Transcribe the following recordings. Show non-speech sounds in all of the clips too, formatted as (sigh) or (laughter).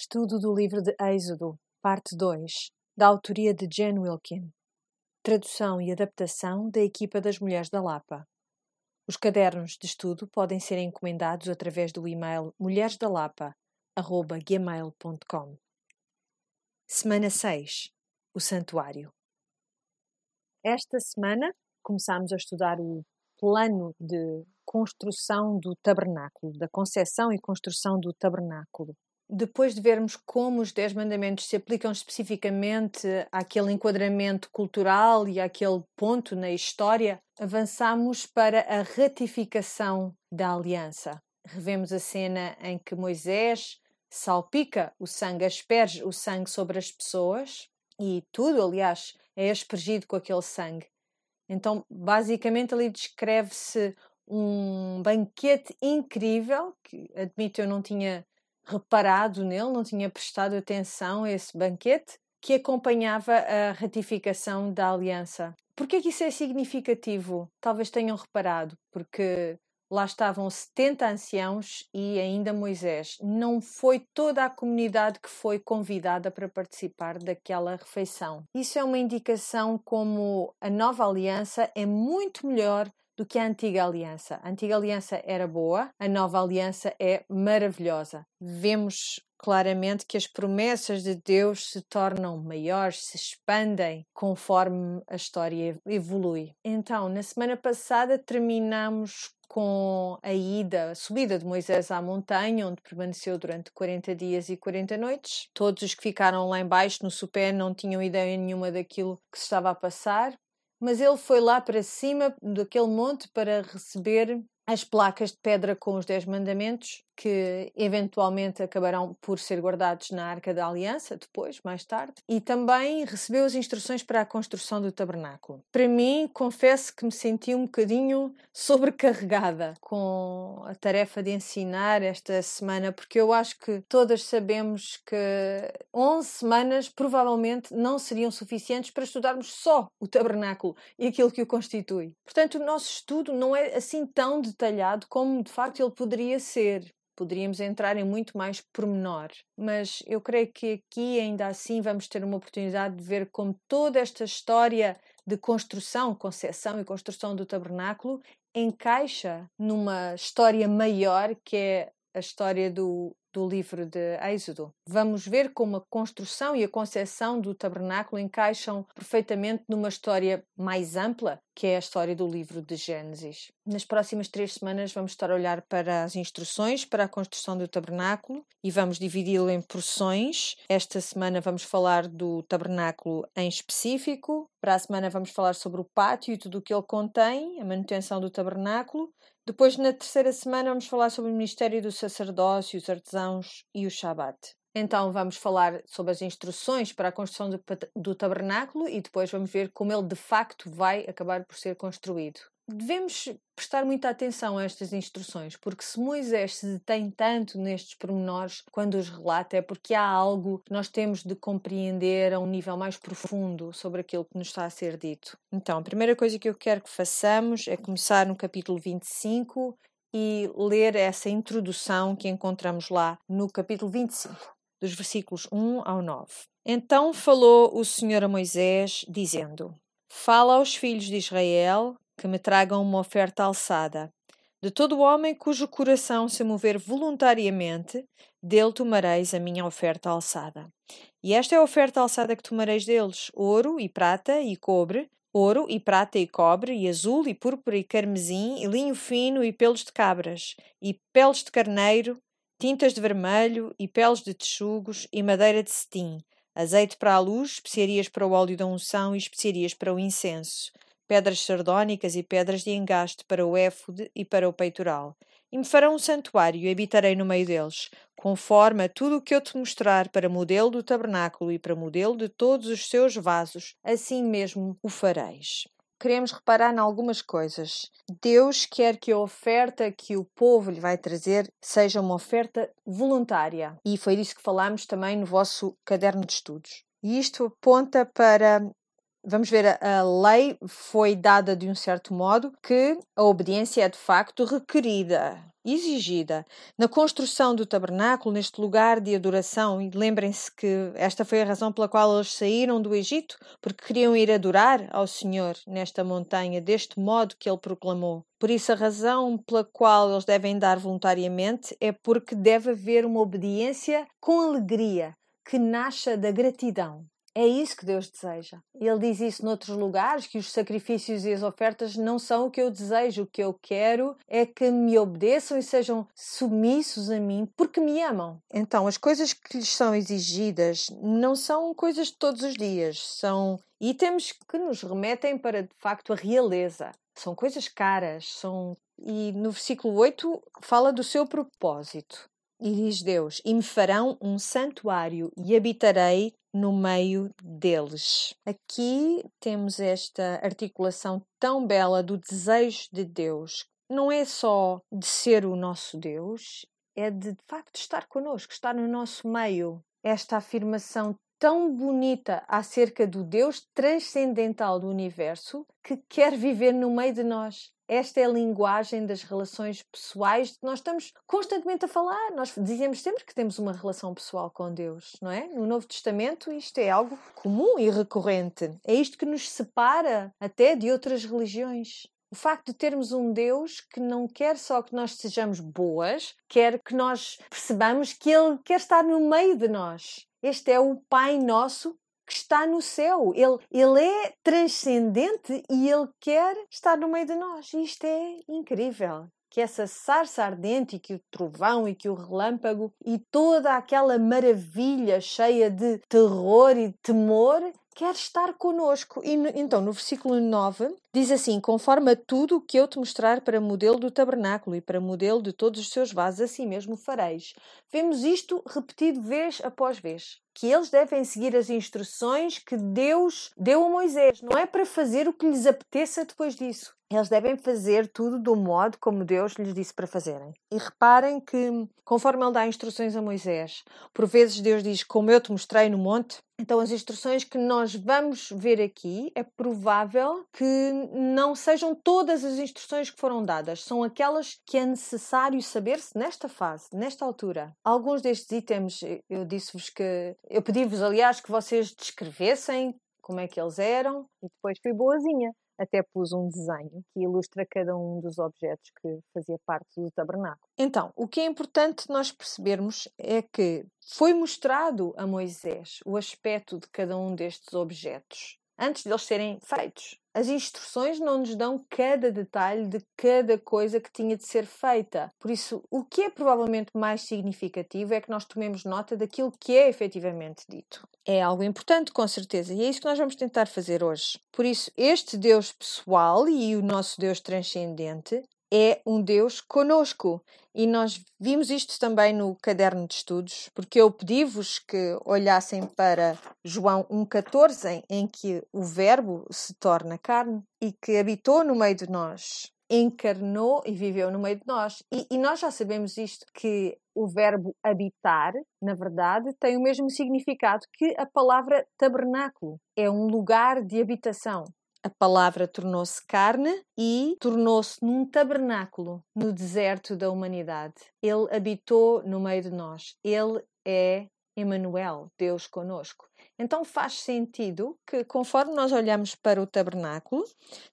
Estudo do livro de Êxodo, parte 2, da autoria de Jen Wilkin. Tradução e adaptação da equipa das Mulheres da Lapa. Os cadernos de estudo podem ser encomendados através do e-mail mulheresdalapa.gmail.com Semana 6 O Santuário Esta semana começámos a estudar o plano de construção do tabernáculo, da concepção e construção do tabernáculo depois de vermos como os Dez Mandamentos se aplicam especificamente àquele enquadramento cultural e àquele ponto na história, avançamos para a ratificação da aliança. Revemos a cena em que Moisés salpica o sangue, asperge o sangue sobre as pessoas e tudo, aliás, é aspergido com aquele sangue. Então, basicamente, ali descreve-se um banquete incrível, que admito eu não tinha reparado nele, não tinha prestado atenção a esse banquete que acompanhava a ratificação da aliança. Por que é isso é significativo? Talvez tenham reparado, porque lá estavam 70 anciãos e ainda Moisés. Não foi toda a comunidade que foi convidada para participar daquela refeição. Isso é uma indicação como a nova aliança é muito melhor do que a antiga aliança. A antiga aliança era boa, a nova aliança é maravilhosa. Vemos claramente que as promessas de Deus se tornam maiores, se expandem conforme a história evolui. Então, na semana passada terminamos com a ida, a subida de Moisés à montanha, onde permaneceu durante 40 dias e 40 noites. Todos os que ficaram lá embaixo no supé não tinham ideia nenhuma daquilo que se estava a passar mas ele foi lá para cima daquele monte para receber as placas de pedra com os Dez Mandamentos, que eventualmente acabarão por ser guardados na Arca da Aliança, depois, mais tarde, e também recebeu as instruções para a construção do tabernáculo. Para mim, confesso que me senti um bocadinho sobrecarregada com a tarefa de ensinar esta semana, porque eu acho que todas sabemos que 11 semanas provavelmente não seriam suficientes para estudarmos só o tabernáculo e aquilo que o constitui. Portanto, o nosso estudo não é assim tão detalhado como de facto ele poderia ser. Poderíamos entrar em muito mais pormenor, mas eu creio que aqui ainda assim vamos ter uma oportunidade de ver como toda esta história de construção, concepção e construção do tabernáculo encaixa numa história maior que é a história do do livro de Êxodo. Vamos ver como a construção e a concepção do tabernáculo encaixam perfeitamente numa história mais ampla, que é a história do livro de Gênesis. Nas próximas três semanas vamos estar a olhar para as instruções para a construção do tabernáculo e vamos dividi-lo em porções. Esta semana vamos falar do tabernáculo em específico. Para a semana vamos falar sobre o pátio e tudo o que ele contém, a manutenção do tabernáculo. Depois, na terceira semana, vamos falar sobre o ministério do sacerdócio, os artesãos e o Shabat. Então, vamos falar sobre as instruções para a construção do, do tabernáculo e depois vamos ver como ele de facto vai acabar por ser construído devemos prestar muita atenção a estas instruções, porque se Moisés se detém tanto nestes pormenores quando os relata, é porque há algo que nós temos de compreender a um nível mais profundo sobre aquilo que nos está a ser dito. Então, a primeira coisa que eu quero que façamos é começar no capítulo 25 e ler essa introdução que encontramos lá no capítulo 25, dos versículos 1 ao 9. Então falou o Senhor a Moisés, dizendo: Fala aos filhos de Israel que me tragam uma oferta alçada. De todo homem cujo coração se mover voluntariamente, dele tomareis a minha oferta alçada. E esta é a oferta alçada que tomareis deles: ouro e prata e cobre, ouro e prata e cobre, e azul e púrpura e carmesim, e linho fino e pelos de cabras, e peles de carneiro, tintas de vermelho e peles de texugos e madeira de cetim, azeite para a luz, especiarias para o óleo da unção e especiarias para o incenso pedras sardónicas e pedras de engaste para o éfode e para o peitoral. E me farão um santuário e habitarei no meio deles, conforme a tudo o que eu te mostrar para modelo do tabernáculo e para modelo de todos os seus vasos, assim mesmo o fareis. Queremos reparar em algumas coisas. Deus quer que a oferta que o povo lhe vai trazer seja uma oferta voluntária. E foi disso que falámos também no vosso caderno de estudos. E isto aponta para vamos ver, a, lei foi dada de um certo modo que a obediência é de facto requerida exigida na construção do tabernáculo, neste lugar de adoração. E lembrem-se que esta foi a razão pela qual eles saíram do Egito, porque queriam ir adorar ao Senhor nesta montanha, deste modo que ele proclamou. Por isso, a razão pela qual eles devem dar voluntariamente é porque deve haver uma obediência com alegria que nasça da gratidão. É isso que Deus deseja. Ele diz isso noutros lugares, que os sacrifícios e as ofertas não são o que eu desejo. O que eu quero é que me obedeçam e sejam submissos a mim porque me amam. Então, as coisas que lhes são exigidas não são coisas de todos os dias. São itens que nos remetem para, de facto, a realeza. São coisas caras, são... E no versículo 8 fala do seu propósito. E diz Deus: E me farão um santuário e habitarei no meio deles. Aqui temos esta articulação tão bela do desejo de Deus. Não é só de ser o nosso Deus, é de, de facto estar connosco, estar no nosso meio. Esta afirmação tão bonita acerca do Deus transcendental do universo que quer viver no meio de nós. Esta é a linguagem das relações pessoais que nós estamos constantemente a falar. Nós dizemos sempre que temos uma relação pessoal com Deus, não é? No Novo Testamento isto é algo comum e recorrente. É isto que nos separa até de outras religiões. O facto de termos um Deus que não quer só que nós sejamos boas, quer que nós percebamos que Ele quer estar no meio de nós. Este é o Pai Nosso que está no céu. Ele, ele é transcendente e ele quer estar no meio de nós. Isto é incrível. Que essa sarça ardente e que o trovão e que o relâmpago e toda aquela maravilha cheia de terror e temor quer estar conosco. E então, no versículo 9, diz assim: Conforme a tudo o que eu te mostrar para modelo do tabernáculo e para modelo de todos os seus vasos, assim mesmo fareis. Vemos isto repetido vez após vez. Que eles devem seguir as instruções que Deus deu a Moisés. Não é para fazer o que lhes apeteça depois disso. Eles devem fazer tudo do modo como Deus lhes disse para fazerem. E reparem que, conforme Ele dá instruções a Moisés, por vezes Deus diz, como eu te mostrei no monte, então, as instruções que nós vamos ver aqui é provável que não sejam todas as instruções que foram dadas, são aquelas que é necessário saber-se nesta fase, nesta altura. Alguns destes itens, eu disse-vos que. Eu pedi-vos, aliás, que vocês descrevessem como é que eles eram e depois fui boazinha até pus um desenho que ilustra cada um dos objetos que fazia parte do tabernáculo. Então, o que é importante nós percebermos é que foi mostrado a Moisés o aspecto de cada um destes objetos antes de eles serem feitos. As instruções não nos dão cada detalhe de cada coisa que tinha de ser feita. Por isso, o que é provavelmente mais significativo é que nós tomemos nota daquilo que é efetivamente dito. É algo importante, com certeza, e é isso que nós vamos tentar fazer hoje. Por isso, este Deus pessoal e o nosso Deus transcendente é um Deus conosco. E nós vimos isto também no caderno de estudos, porque eu pedi-vos que olhassem para João 1,14, em que o Verbo se torna carne e que habitou no meio de nós, encarnou e viveu no meio de nós. E, e nós já sabemos isto, que o verbo habitar, na verdade, tem o mesmo significado que a palavra tabernáculo. É um lugar de habitação a palavra tornou-se carne e tornou-se num tabernáculo no deserto da humanidade. Ele habitou no meio de nós. Ele é Emmanuel, Deus conosco. Então faz sentido que, conforme nós olhamos para o tabernáculo,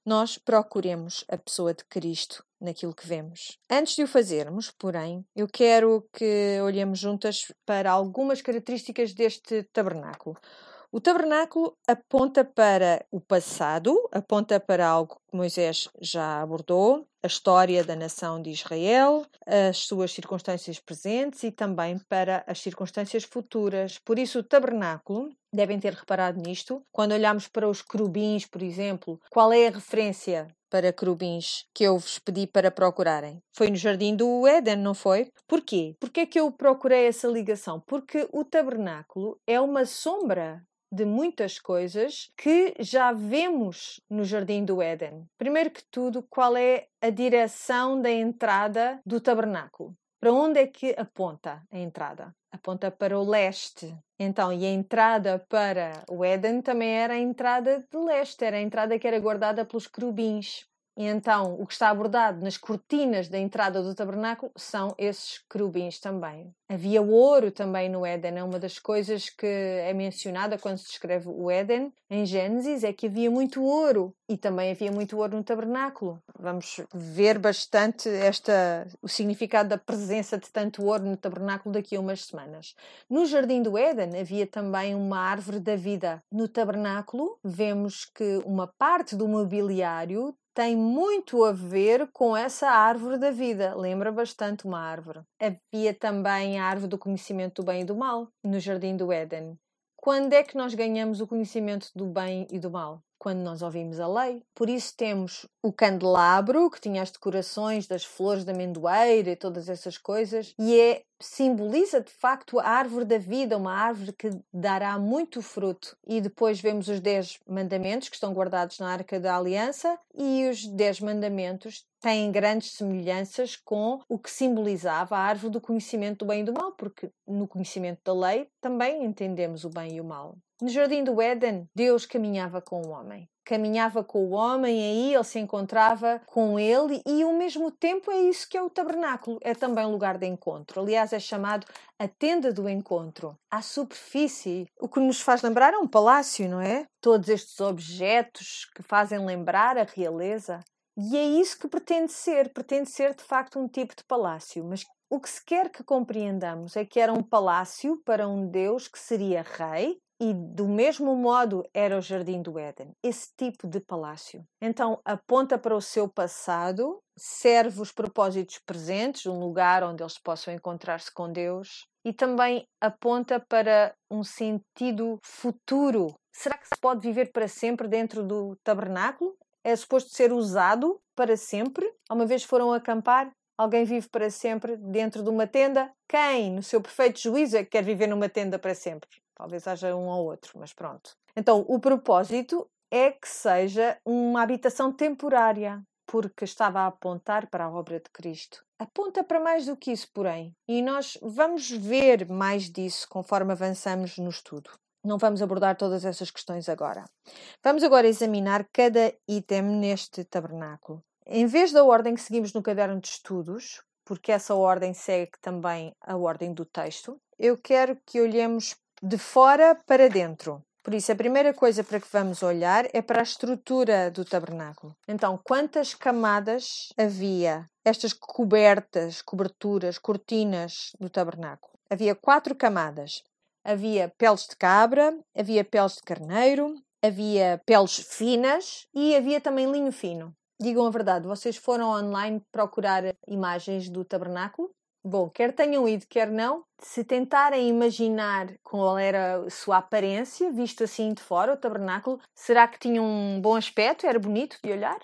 nós procuremos a pessoa de Cristo naquilo que vemos. Antes de o fazermos, porém, eu quero que olhemos juntas para algumas características deste tabernáculo. O tabernáculo aponta para o passado, aponta para algo que Moisés já abordou, a história da nação de Israel, as suas circunstâncias presentes e também para as circunstâncias futuras. Por isso, o tabernáculo, devem ter reparado nisto, quando olhamos para os querubins, por exemplo, qual é a referência para querubins que eu vos pedi para procurarem. Foi no jardim do Éden, não foi? Porquê? Porquê é que eu procurei essa ligação? Porque o tabernáculo é uma sombra de muitas coisas que já vemos no Jardim do Éden. Primeiro que tudo, qual é a direção da entrada do tabernáculo? Para onde é que aponta a entrada? Aponta para o leste. Então, e a entrada para o Éden também era a entrada de leste, era a entrada que era guardada pelos querubins. E então, o que está abordado nas cortinas da entrada do tabernáculo são esses querubins também. Havia ouro também no Éden, é uma das coisas que é mencionada quando se descreve o Éden em Gênesis, é que havia muito ouro e também havia muito ouro no tabernáculo. Vamos ver bastante esta, o significado da presença de tanto ouro no tabernáculo daqui a umas semanas. No Jardim do Éden havia também uma árvore da vida. No tabernáculo vemos que uma parte do mobiliário tem muito a ver com essa árvore da vida. Lembra bastante uma árvore. Havia também a árvore do conhecimento do bem e do mal no Jardim do Éden. Quando é que nós ganhamos o conhecimento do bem e do mal? Quando nós ouvimos a lei. Por isso temos o candelabro, que tinha as decorações das flores da amendoeira e todas essas coisas, e é simboliza de facto a árvore da vida, uma árvore que dará muito fruto. E depois vemos os dez mandamentos que estão guardados na Arca da Aliança, e os dez mandamentos têm grandes semelhanças com o que simbolizava a árvore do conhecimento do bem e do mal, porque no conhecimento da lei também entendemos o bem e o mal. No jardim do Éden, Deus caminhava com o homem caminhava com o homem, aí ele se encontrava com ele, e ao mesmo tempo é isso que é o tabernáculo, é também lugar de encontro. Aliás, é chamado a tenda do encontro. À superfície, o que nos faz lembrar é um palácio, não é? Todos estes objetos que fazem lembrar a realeza. E é isso que pretende ser, pretende ser de facto um tipo de palácio, mas o que se quer que compreendamos é que era um palácio para um Deus que seria rei, e do mesmo modo era o Jardim do Éden, esse tipo de palácio. Então aponta para o seu passado, serve os propósitos presentes, um lugar onde eles possam encontrar-se com Deus, e também aponta para um sentido futuro. Será que se pode viver para sempre dentro do tabernáculo? É suposto ser usado para sempre? Uma vez foram acampar? Alguém vive para sempre dentro de uma tenda? Quem, no seu perfeito juízo, é que quer viver numa tenda para sempre? Talvez haja um ou outro, mas pronto. Então, o propósito é que seja uma habitação temporária, porque estava a apontar para a obra de Cristo. Aponta para mais do que isso, porém, e nós vamos ver mais disso conforme avançamos no estudo. Não vamos abordar todas essas questões agora. Vamos agora examinar cada item neste tabernáculo. Em vez da ordem que seguimos no caderno de estudos, porque essa ordem segue também a ordem do texto, eu quero que olhemos de fora para dentro. Por isso, a primeira coisa para que vamos olhar é para a estrutura do tabernáculo. Então, quantas camadas havia estas cobertas, coberturas, cortinas do tabernáculo? Havia quatro camadas. Havia peles de cabra, havia peles de carneiro, havia peles finas e havia também linho fino. Digam a verdade, vocês foram online procurar imagens do tabernáculo? Bom, quer tenham ido, quer não, se tentarem imaginar qual era a sua aparência, visto assim de fora, o tabernáculo, será que tinha um bom aspecto? Era bonito de olhar?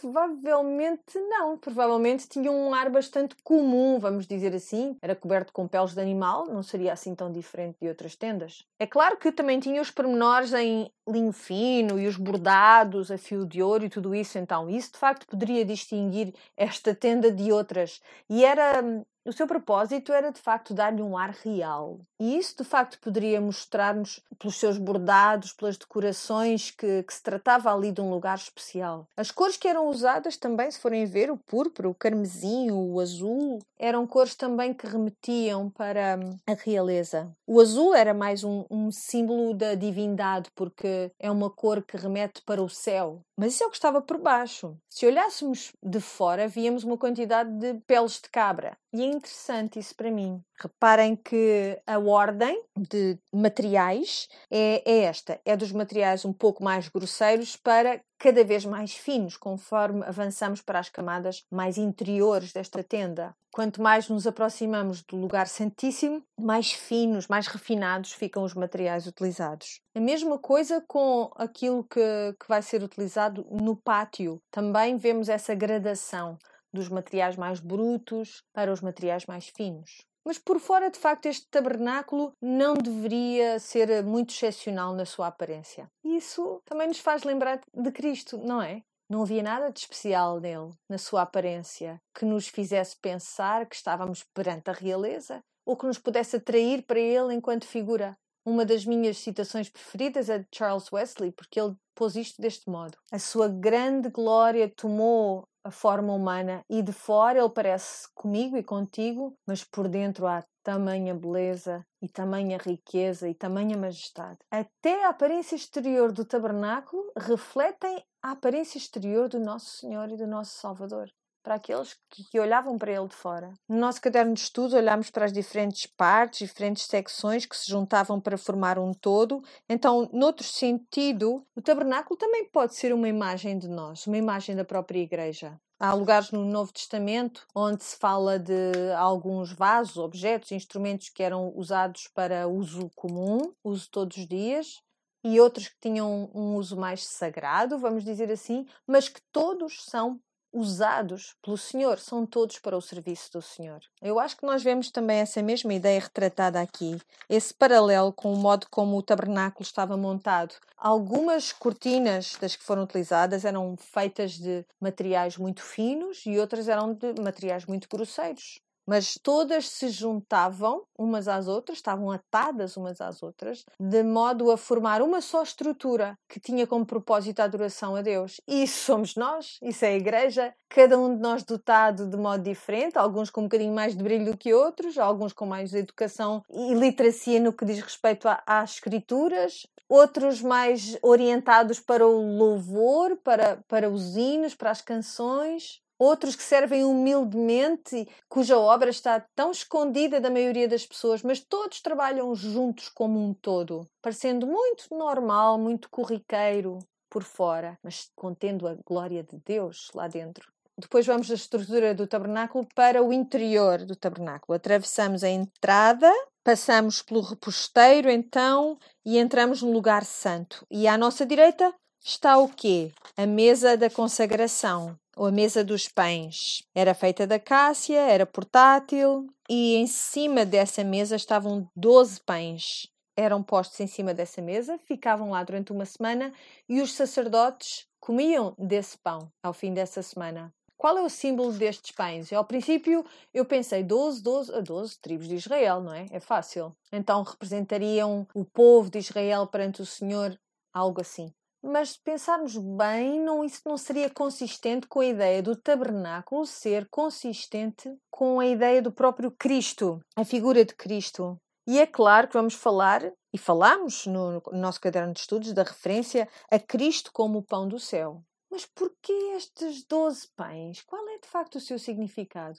Provavelmente não. Provavelmente tinha um ar bastante comum, vamos dizer assim. Era coberto com peles de animal, não seria assim tão diferente de outras tendas. É claro que também tinha os pormenores em linho fino e os bordados a fio de ouro e tudo isso, então isso de facto poderia distinguir esta tenda de outras. E era o seu propósito era de facto dar-lhe um ar real. E isso de facto poderia mostrar-nos, pelos seus bordados, pelas decorações, que, que, se tratava ali de um lugar especial. As cores que eram usadas também, se forem ver, o púrpura, o carmesim, o azul, eram cores também que remetiam para a realeza. O azul era mais um, um símbolo da divindade, porque é uma cor que remete para o céu. Mas isso é o que estava por baixo. Se olhássemos de fora, víamos uma quantidade de peles de cabra. E é interessante isso para mim. Reparem que a ordem de materiais é, é, esta: é dos materiais um pouco mais grosseiros para cada vez mais finos, conforme avançamos para as camadas mais interiores desta tenda. Quanto mais nos aproximamos do lugar santíssimo, mais finos, mais refinados ficam os materiais utilizados. A mesma coisa com aquilo que, que vai ser utilizado no pátio. Também vemos essa gradação dos materiais mais brutos para os materiais mais finos. Mas por fora, de facto, este tabernáculo não deveria ser muito excepcional na sua aparência. Isso também nos faz lembrar de Cristo, não é? Não havia nada de especial nele, na sua aparência, que nos fizesse pensar que estávamos perante a realeza ou que nos pudesse atrair para ele enquanto figura. Uma das minhas citações preferidas é de Charles Wesley, porque ele pôs isto deste modo: A sua grande glória tomou a forma humana e de fora ele parece comigo e contigo, mas por dentro há tamanha beleza e tamanha riqueza e tamanha majestade. Até a aparência exterior do tabernáculo refletem a aparência exterior do nosso Senhor e do nosso Salvador para aqueles que, que, olhavam para ele de fora. No nosso caderno de estudo, olhámos para as diferentes partes, diferentes secções que se juntavam para formar um todo. Então, noutro sentido, o tabernáculo também pode ser uma imagem de nós, uma imagem da própria igreja. Há lugares no Novo Testamento onde se fala de alguns vasos, objetos, instrumentos que eram usados para uso comum, uso todos os dias, e outros que tinham um uso mais sagrado, vamos dizer assim, mas que todos são usados pelo Senhor, são todos para o serviço do Senhor. Eu acho que nós vemos também essa mesma ideia retratada aqui, esse paralelo com o modo como o tabernáculo estava montado. Algumas cortinas das que foram utilizadas eram feitas de materiais muito finos e outras eram de materiais muito grosseiros mas todas se juntavam umas às outras, estavam atadas umas às outras, de modo a formar uma só estrutura que tinha como propósito a adoração a Deus. E isso somos nós, isso é a igreja, cada um de nós dotado de modo diferente, alguns com um bocadinho mais de brilho do que outros, alguns com mais educação e literacia no que diz respeito às escrituras, outros mais orientados para o louvor, para, para os hinos, para as canções outros que servem humildemente, cuja obra está tão escondida da maioria das pessoas, mas todos trabalham juntos como um todo, parecendo muito normal, muito corriqueiro por fora, mas contendo a glória de Deus lá dentro. Depois vamos da estrutura do tabernáculo para o interior do tabernáculo. Atravessamos a entrada, passamos pelo reposteiro então e entramos no lugar santo. E à nossa direita está o quê? A mesa da consagração, ou a mesa dos pães. Era feita da cássia, era portátil e em cima dessa mesa estavam 12 pães. Eram postos em cima dessa mesa, ficavam lá durante uma semana e os sacerdotes comiam desse pão ao fim dessa semana. Qual é o símbolo destes pães? Ao princípio eu pensei 12, 12, 12 tribos de Israel, não é? É fácil. Então representariam o povo de Israel perante o Senhor, algo assim mas se pensarmos bem, não, isso não seria consistente com a ideia do tabernáculo ser consistente com a ideia do próprio Cristo, a figura de Cristo. E é claro que vamos falar, e falamos no, no nosso caderno de estudos, da referência a Cristo como o pão do céu. Mas porquê estes doze pães? Qual é de facto o seu significado?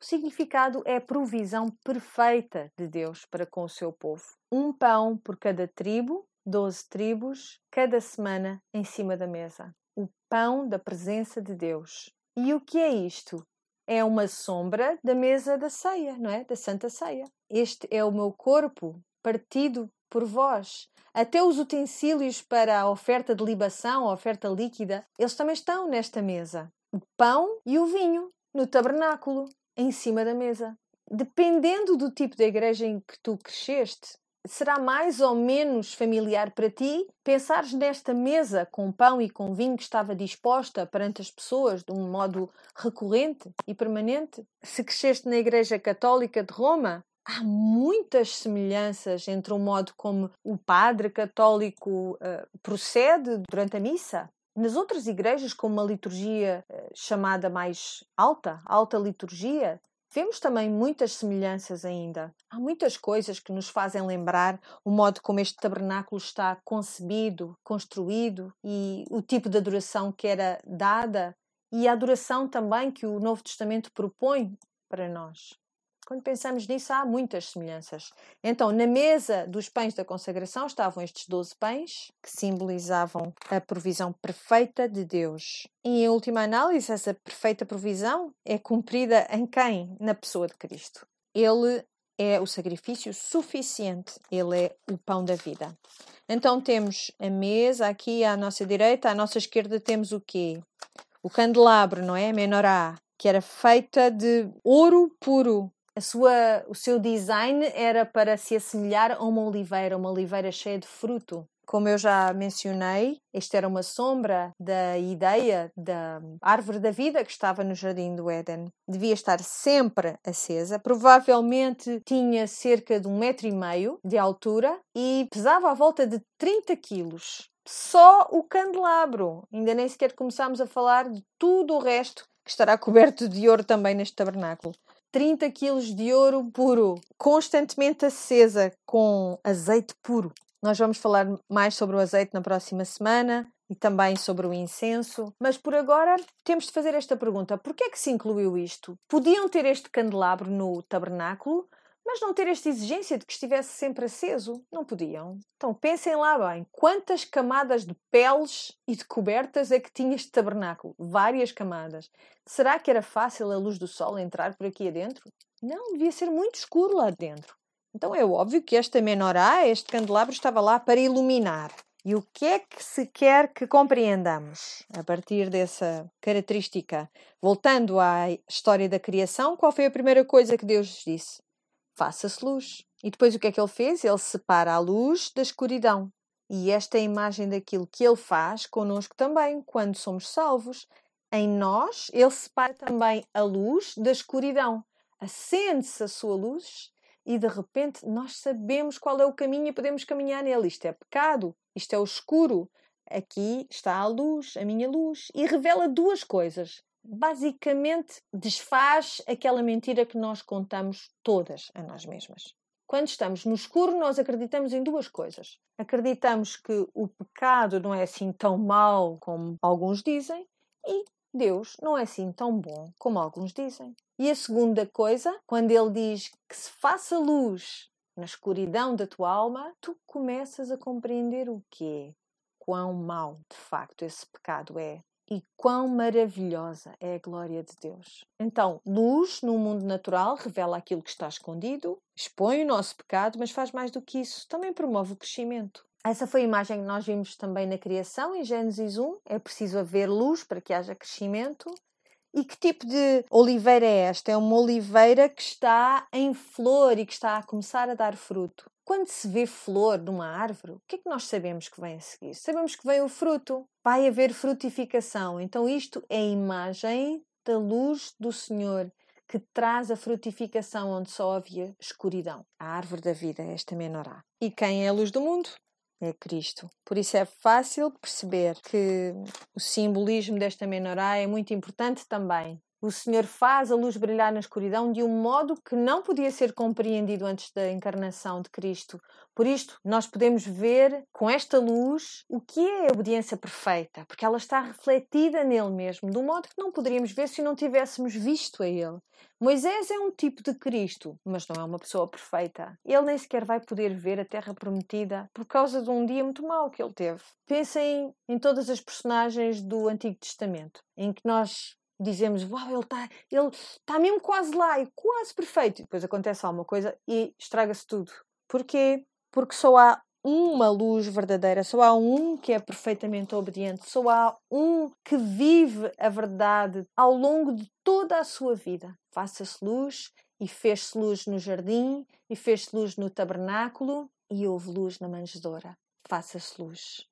O significado é a provisão perfeita de Deus para com o seu povo. Um pão por cada tribo 12 tribos, cada semana em cima da mesa. O pão da presença de Deus. E o que é isto? É uma sombra da mesa da ceia, não é? Da Santa Ceia. Este é o meu corpo partido por vós. Até os utensílios para a oferta de libação, a oferta líquida, eles também estão nesta mesa. O pão e o vinho no tabernáculo, em cima da mesa. Dependendo do tipo de igreja em que tu cresceste, será mais ou menos familiar para ti pensares nesta mesa com pão e com vinho que estava disposta perante as pessoas de um modo recorrente e permanente? Se cresceste na Igreja Católica de Roma, há muitas semelhanças entre o modo como o padre católico uh, procede durante a missa. Nas outras igrejas, com uma liturgia uh, chamada mais alta, alta liturgia, Vemos também muitas semelhanças ainda. Há muitas coisas que nos fazem lembrar o modo como este tabernáculo está concebido, construído e o tipo de adoração que era dada e a adoração também que o Novo Testamento propõe para nós. Quando pensamos nisso, há muitas semelhanças. Então, na mesa dos pães da consagração estavam estes 12 pães, que simbolizavam a provisão perfeita de Deus. E, em última análise, essa perfeita provisão é cumprida em quem? Na pessoa de Cristo. Ele é o sacrifício suficiente, ele é o pão da vida. Então, temos a mesa aqui à nossa direita, à nossa esquerda temos o quê? O candelabro, não é? Menorá, que era feita de ouro puro, a sua, o seu design era para se assemelhar a uma oliveira, uma oliveira cheia de fruto, como eu já mencionei, esta era uma sombra da ideia da árvore da vida que estava no jardim do Éden. Devia estar sempre acesa, provavelmente tinha cerca de um metro e meio de altura e pesava à volta de 30 quilos. Só o candelabro. Ainda nem sequer começámos a falar de tudo o resto que estará coberto de ouro também neste tabernáculo. 30 quilos de ouro puro, constantemente acesa com azeite puro. Nós vamos falar mais sobre o azeite na próxima semana e também sobre o incenso. Mas por agora temos de fazer esta pergunta: por que é que se incluiu isto? Podiam ter este candelabro no tabernáculo, mas não ter esta exigência de que estivesse sempre aceso? Não podiam. Então pensem lá bem: quantas camadas de peles e de cobertas é que tinha este tabernáculo? Várias camadas. Será que era fácil a luz do sol entrar por aqui adentro? Não, devia ser muito escuro lá dentro. Então é óbvio que esta menorá, este candelabro, estava lá para iluminar. E o que é que se quer que compreendamos a partir dessa característica? Voltando à história da criação, qual foi a primeira coisa que Deus disse? Faça-se luz. E depois o que é que ele fez? Ele separa a luz da escuridão. E esta é a imagem daquilo que ele faz conosco também, quando somos salvos. Em nós, ele separa também a luz da escuridão. Acende-se a sua luz e de repente nós sabemos qual é o caminho e podemos caminhar nele. Isto é pecado, isto é o escuro. Aqui está a luz, a minha luz, e revela duas coisas basicamente desfaz aquela mentira que nós contamos todas a nós mesmas. Quando estamos no escuro, nós acreditamos em duas coisas. Acreditamos que o pecado não é assim tão mau como alguns dizem e Deus não é assim tão bom como alguns dizem. E a segunda coisa, quando ele diz que se faça luz na escuridão da tua alma, tu começas a compreender o que quão mau de facto esse pecado é e quão maravilhosa é a glória de Deus. Então, luz no mundo natural revela aquilo que está escondido, expõe o nosso pecado, mas faz mais do que isso, também promove o crescimento. Essa foi a imagem que nós vimos também na criação, em Gênesis 1. É preciso haver luz para que haja crescimento. E que tipo de oliveira é esta? É uma oliveira que está em flor e que está a começar a dar fruto. Quando se vê flor numa árvore, o que é que nós sabemos que vem a seguir? Sabemos que vem o fruto. Vai haver frutificação. Então, isto é a imagem da luz do Senhor que traz a frutificação onde só havia escuridão. A árvore da vida, esta menorá. E quem é a luz do mundo? É Cristo. Por isso é fácil perceber que o simbolismo desta menorá é muito importante também o Senhor faz a luz brilhar na escuridão de um modo que não podia ser compreendido antes da encarnação de Cristo. Por isto, nós podemos ver com esta luz o que é a obediência perfeita, porque ela está refletida nele mesmo, de um modo que não poderíamos ver se não tivéssemos visto a ele. Moisés é um tipo de Cristo, mas não é uma pessoa perfeita. Ele nem sequer vai poder ver a terra prometida por causa de um dia muito mau que ele teve. Pensem em todas as personagens do Antigo Testamento, em que nós dizemos, uau, ele está ele tá mesmo quase lá, e quase perfeito. E depois acontece alguma coisa e estraga-se tudo. Porquê? Porque só há uma luz verdadeira, só há um que é perfeitamente obediente, só há um que vive a verdade ao longo de toda a sua vida. Faça-se luz e fez-se luz no jardim e fez-se luz no tabernáculo e houve luz na manjedoura. Faça-se luz.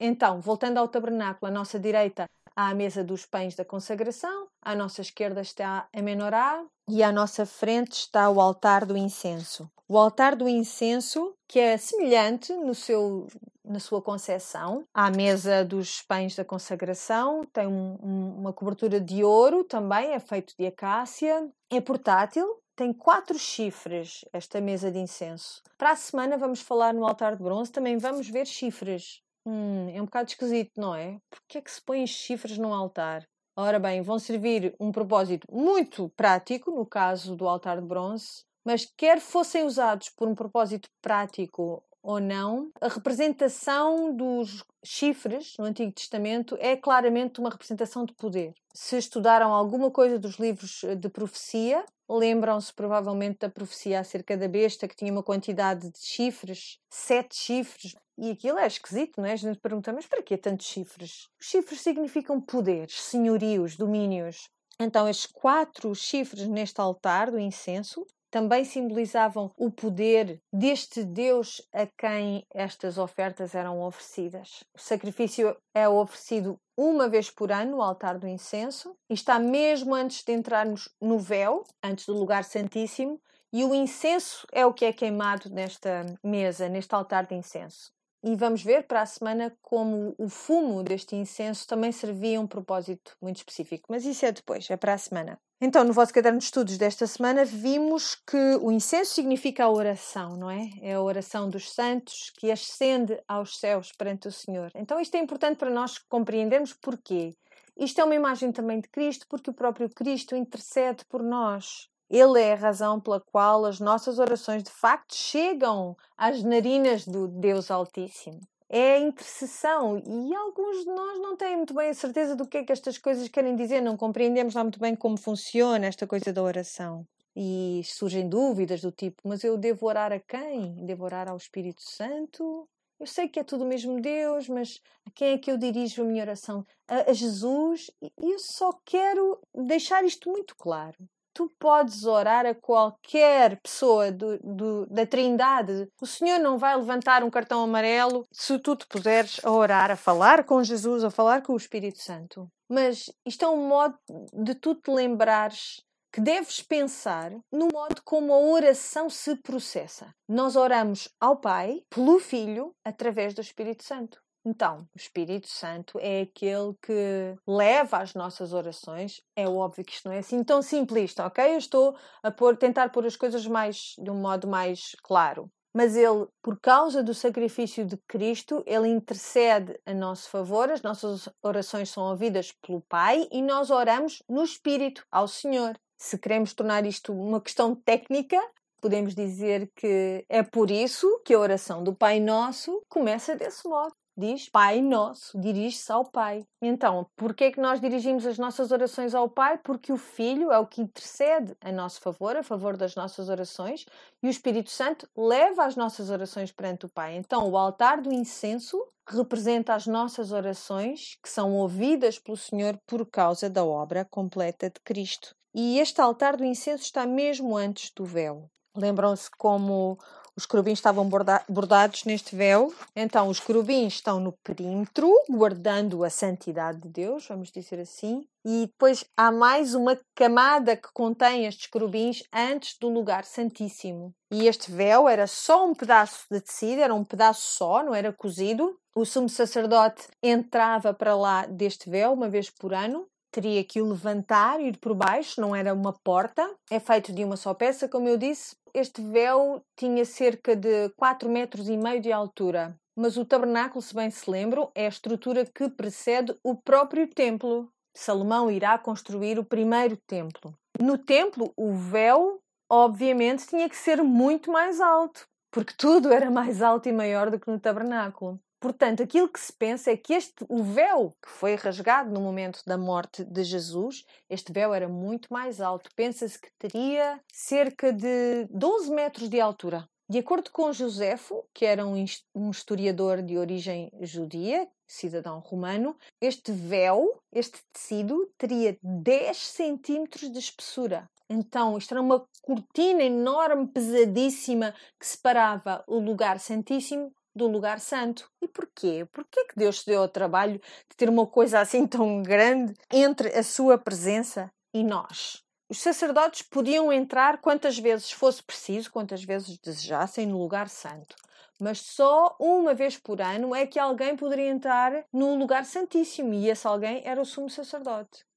Então, voltando ao tabernáculo, à nossa direita há a mesa dos pães da consagração, à nossa esquerda está a menorá e à nossa frente está o altar do incenso. O altar do incenso, que é semelhante no seu, na sua concepção à mesa dos pães da consagração, tem um, um, uma cobertura de ouro também, é feito de acácia, é portátil, tem quatro chifres esta mesa de incenso. Para a semana vamos falar no altar de bronze, também vamos ver chifres. Hum, é um bocado esquisito, não é? Porque é que se põem chifres num altar? Ora bem, vão servir um propósito muito prático, no caso do altar de bronze, mas quer fossem usados por um propósito prático ou não, a representação dos chifres no Antigo Testamento é claramente uma representação de poder. Se estudaram alguma coisa dos livros de profecia, lembram-se provavelmente da profecia acerca da besta que tinha uma quantidade de chifres, sete chifres, e aquilo é esquisito, não é? A gente pergunta, mas para que tantos chifres? Os chifres significam poderes, senhorios, domínios. Então, estes quatro chifres neste altar do incenso também simbolizavam o poder deste Deus a quem estas ofertas eram oferecidas. O sacrifício é oferecido uma vez por ano no altar do incenso e está mesmo antes de entrarmos no véu, antes do lugar santíssimo, e o incenso é o que é queimado nesta mesa, neste altar de incenso. E vamos ver para a semana como o fumo deste incenso também servia um propósito muito específico. Mas isso é depois, é para a semana. Então, no vosso caderno de estudos desta semana, vimos que o incenso significa a oração, não é? É a oração dos santos que ascende aos céus perante o Senhor. Então, isto é importante para nós compreendermos porquê. Isto é uma imagem também de Cristo, porque o próprio Cristo intercede por nós. Ele é a razão pela qual as nossas orações de facto chegam às narinas do Deus Altíssimo. É a intercessão e alguns de nós não têm muito bem a certeza do que é que estas coisas querem dizer, não compreendemos lá muito bem como funciona esta coisa da oração. E surgem dúvidas do tipo: mas eu devo orar a quem? Devo orar ao Espírito Santo? Eu sei que é tudo o mesmo Deus, mas a quem é que eu dirijo a minha oração? A, a Jesus? E eu só quero deixar isto muito claro tu podes orar a qualquer pessoa do, do, da Trindade. O Senhor não vai levantar um cartão amarelo se tu te puseres a orar, a falar com Jesus, a falar com o Espírito Santo. Mas isto é um modo de tu te lembrares que deves pensar no modo como a oração se processa. Nós oramos ao Pai, pelo Filho, através do Espírito Santo. Então, o Espírito Santo é aquele que leva as nossas orações. É óbvio que isto não é assim tão simplista, ok? Eu estou a pôr, tentar pôr as coisas mais de um modo mais claro. Mas ele, por causa do sacrifício de Cristo, ele intercede a nosso favor, as nossas orações são ouvidas pelo Pai e nós oramos no Espírito ao Senhor. Se queremos tornar isto uma questão técnica, podemos dizer que é por isso que a oração do Pai Nosso começa desse modo diz Pai Nosso, dirige-se ao Pai. Então, porquê é que nós dirigimos as nossas orações ao Pai? Porque o Filho é o que intercede a nosso favor, a favor das nossas orações, e o Espírito Santo leva as nossas orações perante o Pai. Então, o altar do incenso representa as nossas orações que são ouvidas pelo Senhor por causa da obra completa de Cristo. E este altar do incenso está mesmo antes do véu. Lembram-se como os querubins estavam bordados neste véu. Então, os querubins estão no perímetro, guardando a santidade de Deus, vamos dizer assim. E depois há mais uma camada que contém estes querubins antes do lugar santíssimo. E este véu era só um pedaço de tecido, era um pedaço só, não era cozido. O sumo sacerdote entrava para lá deste véu uma vez por ano teria que o levantar, ir por baixo, não era uma porta, é feito de uma só peça, como eu disse, este véu tinha cerca de 4 metros e meio de altura, mas o tabernáculo, se bem se lembram, é a estrutura que precede o próprio templo. Salomão irá construir o primeiro templo. No templo, o véu, obviamente, tinha que ser muito mais alto, porque tudo era mais alto e maior do que no tabernáculo. Portanto, aquilo que se pensa é que este, o véu que foi rasgado no momento da morte de Jesus, este véu era muito mais alto. Pensa-se que teria cerca de 12 metros de altura. De acordo com Josefo, que era um, um historiador de origem judia, cidadão romano, este véu, este tecido, teria 10 centímetros de espessura. Então, isto era uma cortina enorme, pesadíssima, que separava o lugar santíssimo do lugar santo. E porquê? Porquê que Deus se deu ao trabalho de ter uma coisa assim (laughs) tão grande entre a sua presença e nós? Os sacerdotes podiam entrar quantas vezes fosse preciso, quantas vezes desejassem no lugar santo. Mas só uma vez por ano é que alguém poderia entrar no lugar santíssimo e esse alguém era o sumo sacerdote.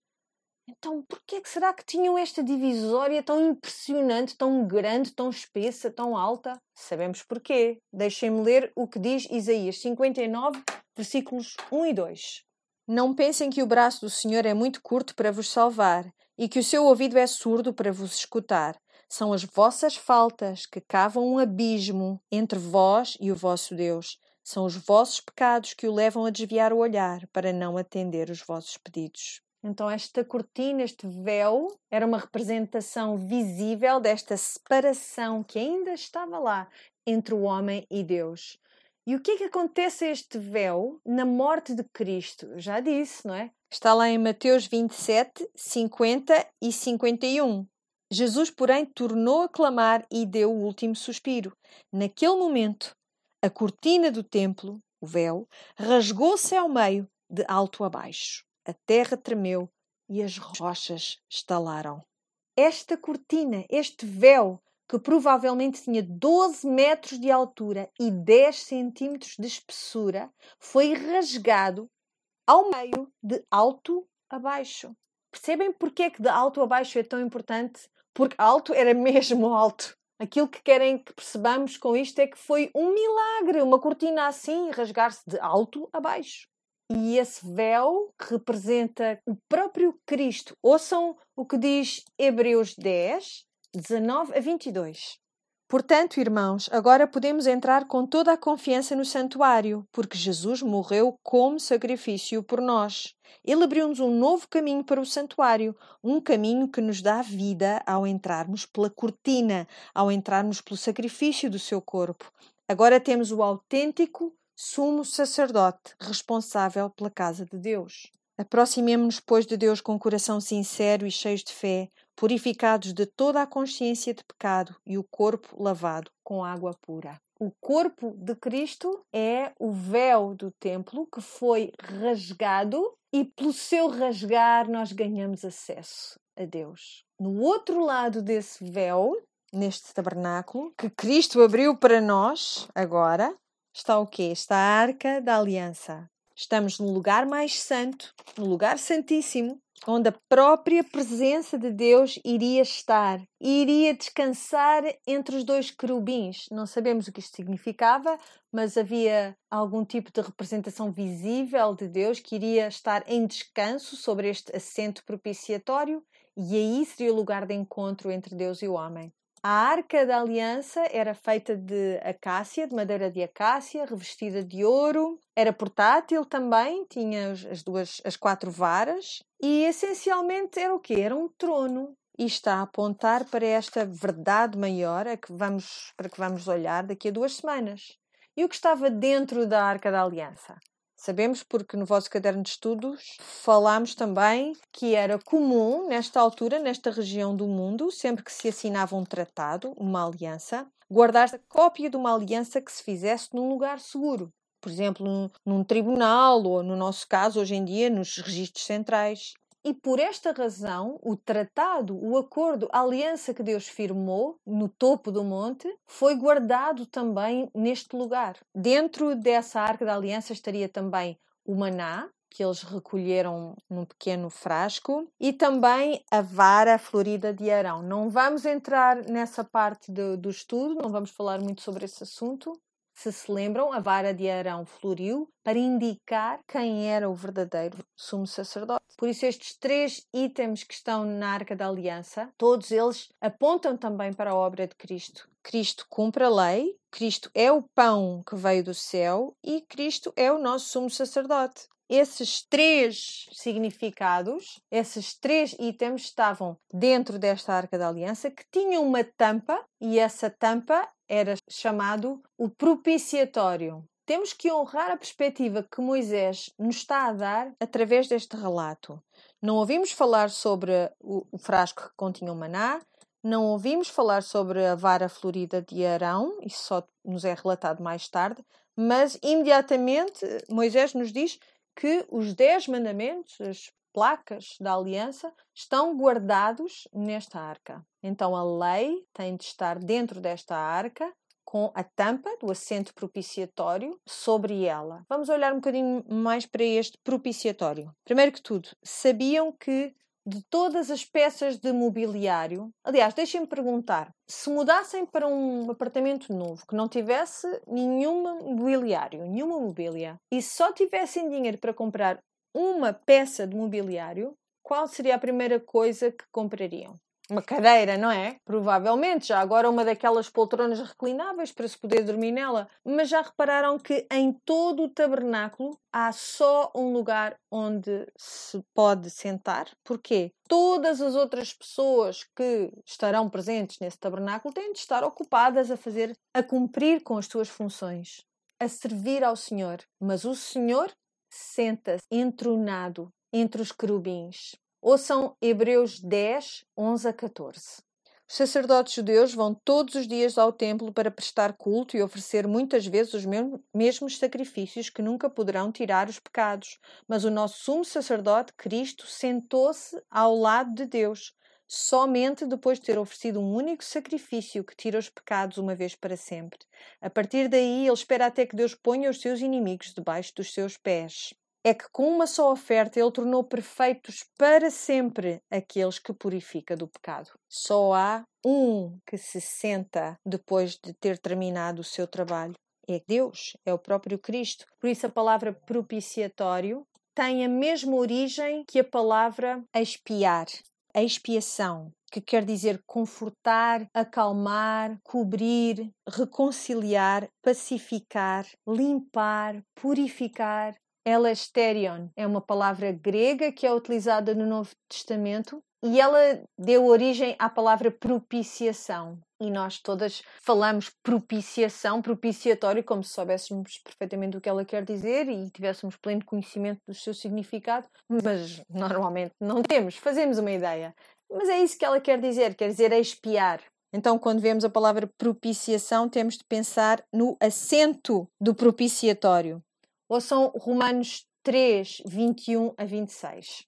Então, por que será que tinham esta divisória tão impressionante, tão grande, tão espessa, tão alta? Sabemos porquê. Deixem-me ler o que diz Isaías 59, versículos 1 e 2. Não pensem que o braço do Senhor é muito curto para vos salvar e que o seu ouvido é surdo para vos escutar. São as vossas faltas que cavam um abismo entre vós e o vosso Deus. São os vossos pecados que o levam a desviar o olhar para não atender os vossos pedidos. Então, esta cortina, este véu, era uma representação visível desta separação que ainda estava lá entre o homem e Deus. E o que é que acontece a este véu na morte de Cristo? Já disse, não é? Está lá em Mateus 27, 50 e 51. Jesus, porém, tornou a clamar e deu o último suspiro. Naquele momento, a cortina do templo, o véu, rasgou-se ao meio, de alto a baixo. A terra tremeu e as rochas estalaram. Esta cortina, este véu, que provavelmente tinha 12 metros de altura e 10 centímetros de espessura, foi rasgado ao meio, de alto a baixo. Percebem porque é que de alto a baixo é tão importante? Porque alto era (laughs) mesmo alto. Aquilo que querem que percebamos com isto é que foi um milagre, uma cortina assim rasgar-se de alto a baixo. E esse véu representa o próprio Cristo. Ouçam o que diz Hebreus 10, 19 a 22. Portanto, irmãos, agora podemos entrar com toda a confiança no santuário, porque Jesus morreu como sacrifício por nós. Ele abriu-nos um novo caminho para o santuário, um caminho que nos dá vida ao entrarmos pela cortina, ao entrarmos pelo sacrifício do seu corpo. Agora temos o autêntico sumo sacerdote responsável pela casa de Deus. Aproximemo-nos, pois, de Deus com coração sincero e cheio de fé, purificados de toda a consciência de pecado e o corpo lavado com água pura. O corpo de Cristo é o véu do templo que foi rasgado e pelo seu rasgar nós ganhamos acesso a Deus. No outro lado desse véu, neste tabernáculo, que Cristo abriu para nós agora, está o quê? Está a arca da aliança. Estamos no lugar mais santo, no lugar santíssimo, onde a própria presença de Deus iria estar, iria descansar entre os dois querubins. Não sabemos o que isto significava, mas havia algum tipo de representação visível de Deus que iria estar em descanso sobre este assento propiciatório, e aí seria o lugar de encontro entre Deus e o homem. A arca da aliança era feita de acácia, de madeira de acácia, revestida de ouro. Era portátil também, tinha as duas, as quatro varas e essencialmente era o quê? Era um trono. E está a apontar para esta verdade maior a que vamos, para que vamos olhar daqui a duas semanas. E o que estava dentro da arca da aliança? Sabemos porque no vosso caderno de estudos falámos também que era comum, nesta altura, nesta região do mundo, sempre que se assinava um tratado, uma aliança, guardar-se a cópia de uma aliança que se fizesse num lugar seguro. Por exemplo, num, num tribunal ou, no nosso caso, hoje em dia, nos registros centrais. E por esta razão, o tratado, o acordo, a aliança que Deus firmou no topo do monte foi guardado também neste lugar. Dentro dessa arca da aliança estaria também o maná, que eles recolheram num pequeno frasco, e também a vara florida de Arão. Não vamos entrar nessa parte do, do estudo, não vamos falar muito sobre esse assunto, se se lembram, a vara de Arão floriu para indicar quem era o verdadeiro sumo sacerdote. Por isso, estes três itens que estão na Arca da Aliança, todos eles apontam também para a obra de Cristo. Cristo cumpre a lei, Cristo é o pão que veio do céu e Cristo é o nosso sumo sacerdote esses três significados, esses três itens estavam dentro desta arca da aliança que tinham uma tampa e essa tampa era chamado o propiciatório. Temos que honrar a perspectiva que Moisés nos está a dar através deste relato. Não ouvimos falar sobre o, o frasco que continha o maná, não ouvimos falar sobre a vara florida de Arão, isso só nos é relatado mais tarde, mas imediatamente Moisés nos diz que os dez mandamentos, as placas da aliança, estão guardados nesta arca. Então a lei tem de estar dentro desta arca com a tampa do assento propiciatório sobre ela. Vamos olhar um bocadinho mais para este propiciatório. Primeiro que tudo, sabiam que de todas as peças de mobiliário. Aliás, deixem-me perguntar: se mudassem para um apartamento novo que não tivesse nenhum mobiliário, nenhuma mobília, e só tivessem dinheiro para comprar uma peça de mobiliário, qual seria a primeira coisa que comprariam? Uma cadeira, não é? Provavelmente, já agora uma daquelas poltronas reclináveis para se poder dormir nela. Mas já repararam que em todo o tabernáculo há só um lugar onde se pode sentar? Porquê? Todas as outras pessoas que estarão presentes nesse tabernáculo têm de estar ocupadas a fazer, a cumprir com as suas funções, a servir ao Senhor. Mas o Senhor senta-se entronado entre os querubins. Ouçam Hebreus 10, 11 a 14. Os sacerdotes judeus vão todos os dias ao templo para prestar culto e oferecer muitas vezes os mesmos sacrifícios que nunca poderão tirar os pecados. Mas o nosso sumo sacerdote, Cristo, sentou-se ao lado de Deus, somente depois de ter oferecido um único sacrifício que tira os pecados uma vez para sempre. A partir daí, ele espera até que Deus ponha os seus inimigos debaixo dos seus pés é que com uma só oferta ele tornou perfeitos para sempre aqueles que purifica do pecado. Só há um que se senta depois de ter terminado o seu trabalho. É Deus, é o próprio Cristo. Por isso a palavra propiciatório tem a mesma origem que a palavra expiar, a expiação, que quer dizer confortar, acalmar, cobrir, reconciliar, pacificar, limpar, purificar, Elesterion é uma palavra grega que é utilizada no Novo Testamento e ela deu origem à palavra propiciação. E nós todas falamos propiciação, propiciatório, como se soubéssemos perfeitamente o que ela quer dizer e tivéssemos pleno conhecimento do seu significado, mas normalmente não temos, fazemos uma ideia. Mas é isso que ela quer dizer, quer dizer expiar. Então, quando vemos a palavra propiciação, temos de pensar no assento do propiciatório ou são Romanos 3, 21 a 26.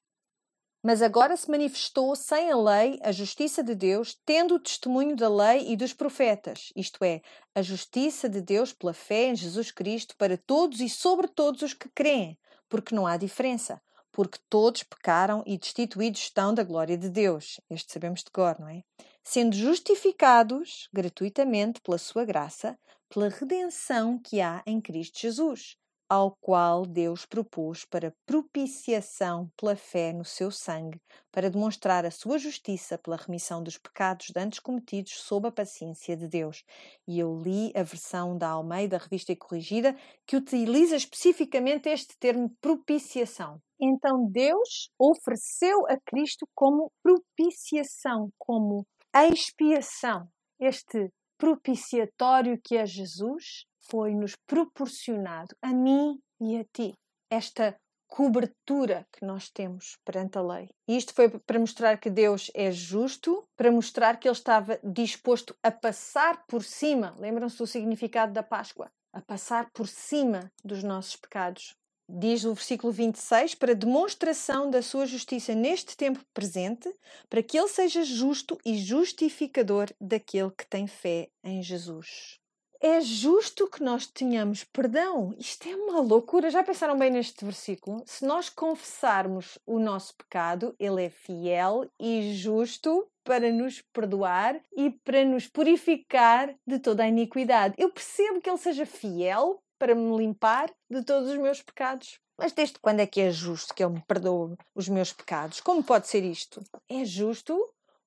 Mas agora se manifestou sem a lei a justiça de Deus, tendo o testemunho da lei e dos profetas, isto é, a justiça de Deus pela fé em Jesus Cristo para todos e sobre todos os que creem, porque não há diferença, porque todos pecaram e destituídos estão da glória de Deus. Este sabemos de cor, não é? Sendo justificados gratuitamente pela sua graça, pela redenção que há em Cristo Jesus ao qual Deus propôs para propiciação pela fé no seu sangue, para demonstrar a sua justiça pela remissão dos pecados dantes cometidos sob a paciência de Deus. E eu li a versão da Almeida Revista e Corrigida que utiliza especificamente este termo propiciação. Então Deus ofereceu a Cristo como propiciação, como expiação. Este propiciatório que é Jesus foi-nos proporcionado, a mim e a ti, esta cobertura que nós temos perante a lei. E isto foi para mostrar que Deus é justo, para mostrar que Ele estava disposto a passar por cima. Lembram-se do significado da Páscoa? A passar por cima dos nossos pecados. Diz o versículo 26, para demonstração da sua justiça neste tempo presente, para que ele seja justo e justificador daquele que tem fé em Jesus é justo que nós tenhamos perdão. Isto é uma loucura. Já pensaram bem neste versículo? Se nós confessarmos o nosso pecado, ele é fiel e justo para nos perdoar e para nos purificar de toda a iniquidade. Eu percebo que ele seja fiel para me limpar de todos os meus pecados. Mas desde quando é que é justo que ele me perdoe os meus pecados? Como pode ser isto? É justo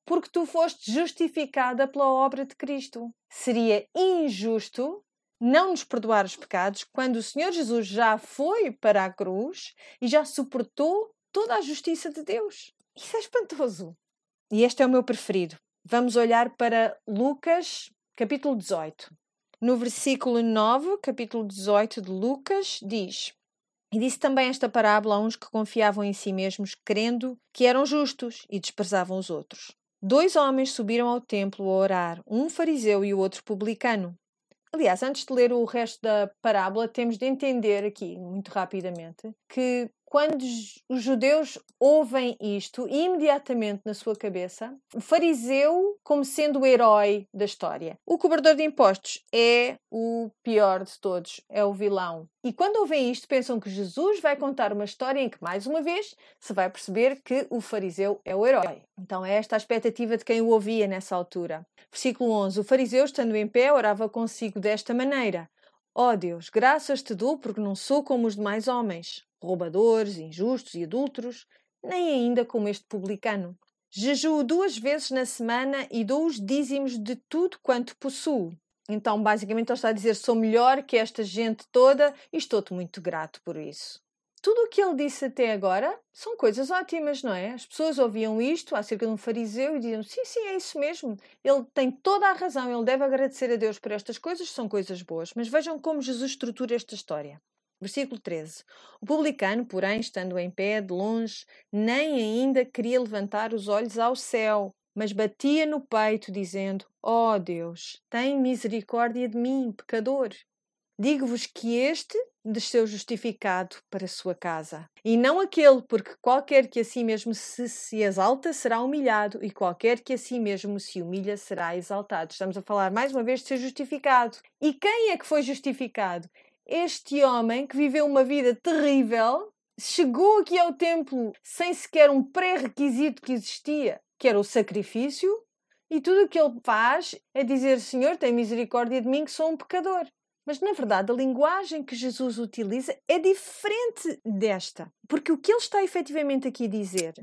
porque tu foste justificada pela obra de Cristo. Seria injusto não nos perdoar os pecados quando o Senhor Jesus já foi para a cruz e já suportou toda a justiça de Deus. Isso é espantoso. E este é o meu preferido. Vamos olhar para Lucas, capítulo 18. No versículo 9, capítulo 18 de Lucas, diz: E disse também esta parábola a uns que confiavam em si mesmos, crendo que eram justos e desprezavam os outros. Dois homens subiram ao templo a orar, um fariseu e o outro publicano. Aliás, antes de ler o resto da parábola, temos de entender aqui, muito rapidamente, que quando os judeus ouvem isto, imediatamente na sua cabeça, o fariseu como sendo o herói da história. O cobrador de impostos é o pior de todos, é o vilão. E quando ouvem isto, pensam que Jesus vai contar uma história em que, mais uma vez, se vai perceber que o fariseu é o herói. Então é esta a expectativa de quem o ouvia nessa altura. Versículo 11: O fariseu, estando em pé, orava consigo desta maneira: Ó oh Deus, graças te dou porque não sou como os demais homens roubadores, injustos e adúlteros, nem ainda como este publicano. Jejuo duas vezes na semana e dou os dízimos de tudo quanto possuo. Então, basicamente, ele está a dizer: sou melhor que esta gente toda e estou-te muito grato por isso. Tudo o que ele disse até agora são coisas ótimas, não é? As pessoas ouviam isto acerca de um fariseu e diziam: sim, sim, é isso mesmo. Ele tem toda a razão, ele deve agradecer a Deus por estas coisas, são coisas boas. Mas vejam como Jesus estrutura esta história. Versículo 13. O publicano, porém, estando em pé, de longe, nem ainda queria levantar os olhos ao céu, mas batia no peito, dizendo: Ó oh Deus, tem misericórdia de mim, pecador. Digo-vos que este desceu justificado para a sua casa, e não aquele, porque qualquer que a si mesmo se, se exalta será humilhado, e qualquer que a si mesmo se humilha será exaltado. Estamos a falar mais uma vez de ser justificado. E quem é que foi justificado? Este homem que viveu uma vida terrível, chegou aqui ao templo sem sequer um pré-requisito que existia, que era o sacrifício, e tudo o que ele faz é dizer: Senhor, tem misericórdia de mim, que sou um pecador. Mas, na verdade, a linguagem que Jesus utiliza é diferente desta. Porque o que ele está efetivamente aqui a dizer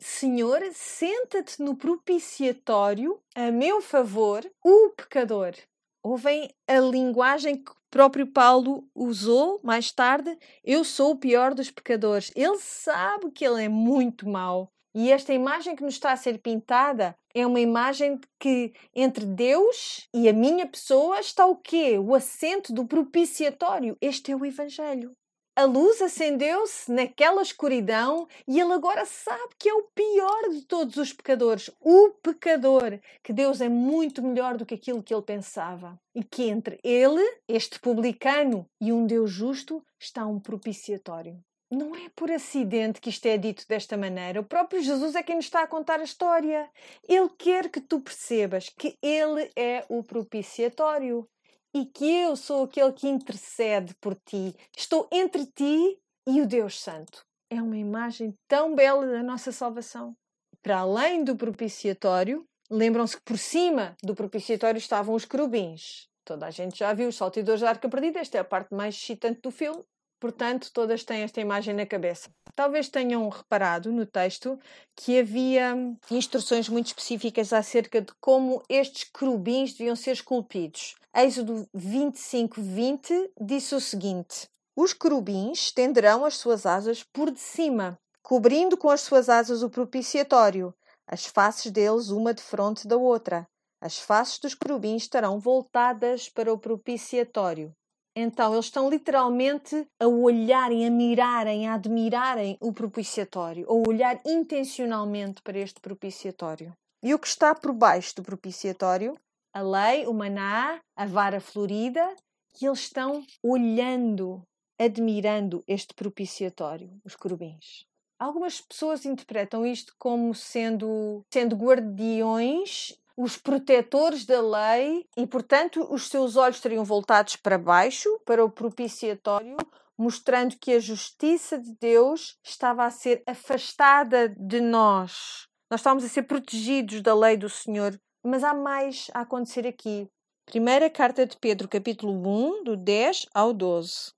Senhor, senta-te no propiciatório a meu favor, o pecador. Ouvem a linguagem que próprio Paulo usou mais tarde. Eu sou o pior dos pecadores. Ele sabe que ele é muito mau. E esta imagem que nos está a ser pintada é uma imagem que entre Deus e a minha pessoa está o quê? O assento do propiciatório. Este é o Evangelho. A luz acendeu-se naquela escuridão e ele agora sabe que é o pior de todos os pecadores, o pecador, que Deus é muito melhor do que aquilo que ele pensava. E que entre ele, este publicano, e um Deus justo está um propiciatório. Não é por acidente que isto é dito desta maneira. O próprio Jesus é quem nos está a contar a história. Ele quer que tu percebas que ele é o propiciatório e que eu sou aquele que intercede por ti. Estou entre ti e o Deus Santo. É uma imagem tão bela da nossa salvação. Para além do propiciatório, lembram-se que por cima do propiciatório estavam os querubins. Toda a gente já viu os saltidores da Arca Perdida. Esta é a parte mais excitante do filme. Portanto, todas têm esta imagem na cabeça. Talvez tenham reparado no texto que havia instruções muito específicas acerca de como estes querubins deviam ser esculpidos. Êxodo 25, 20 disse o seguinte: Os querubins estenderão as suas asas por de cima, cobrindo com as suas asas o propiciatório, as faces deles uma de fronte da outra. As faces dos querubins estarão voltadas para o propiciatório. Então, eles estão literalmente a olharem, a mirarem, a admirarem o propiciatório, a olhar intencionalmente para este propiciatório. E o que está por baixo do propiciatório? A lei, o maná, a vara florida, e eles estão olhando, admirando este propiciatório, os querubins. Algumas pessoas interpretam isto como sendo, sendo guardiões os protetores da lei e, portanto, os seus olhos estariam voltados para baixo, para o propiciatório, mostrando que a justiça de Deus estava a ser afastada de nós. Nós estávamos a ser protegidos da lei do Senhor, mas há mais a acontecer aqui. Primeira carta de Pedro, capítulo 1, do 10 ao 12.